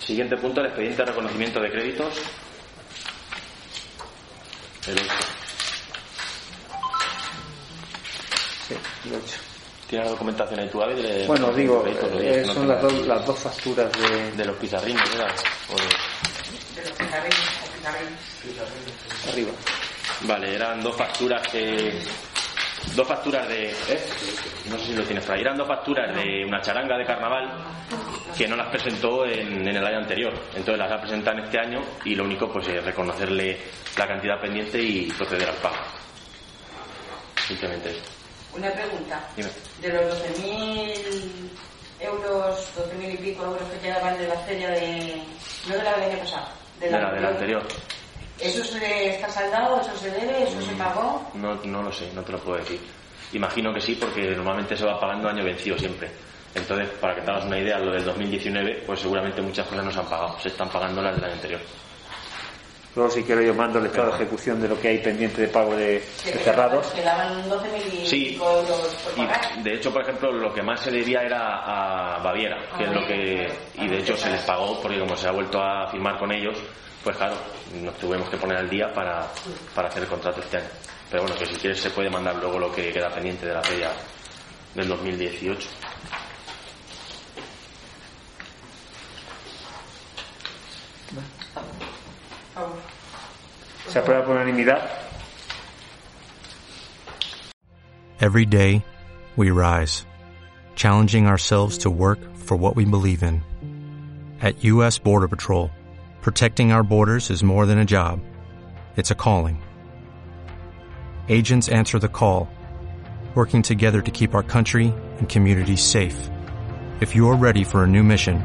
Siguiente punto, el expediente de reconocimiento de créditos. El 8. Sí, he hecho. ¿Tienes la documentación ahí tú, Avi, de- Bueno, de digo, créditos, eh, no son las dos, las dos facturas de de los pizarrines, ¿verdad? O de- de los o picarines. arriba. Vale, eran dos facturas que... Dos facturas de... ¿eh? No sé si lo tienes por ahí. Eran dos facturas de una charanga de carnaval que no las presentó en, en el año anterior. Entonces las ha presentado en este año y lo único pues es reconocerle la cantidad pendiente y proceder al pago. Simplemente eso. Una pregunta. Dime. De los 12.000 euros, 12.000 y pico euros que quedaban de la feria de... No de la del año pasado. De la del anterior. ¿Eso se está saldado? ¿Eso se debe? ¿Eso se pagó? No, no lo sé, no te lo puedo decir. Imagino que sí, porque normalmente se va pagando año vencido siempre. Entonces, para que te hagas una idea, lo del 2019, pues seguramente muchas cosas no se han pagado. Se están pagando las del año anterior. Luego si quiero yo mando el estado de ejecución de lo que hay pendiente de pago de, cerrados. Quedaban 12.000 y Sí. pico euros por pagar. Y de hecho, por ejemplo, lo que más se debía era a Baviera, que es lo que. Y de hecho se les pagó, porque como se ha vuelto a firmar con ellos, pues claro, nos tuvimos que poner al día para, para hacer el contrato este año. Pero bueno, que si quieres se puede mandar luego lo que queda pendiente de la feria del 2018. Se aprueba por unanimidad. Every day, we rise, challenging ourselves to work for what we believe in. At U.S. Border Patrol, protecting our borders is more than a job, it's a calling. Agents answer the call, working together to keep our country and communities safe. If you are ready for a new mission,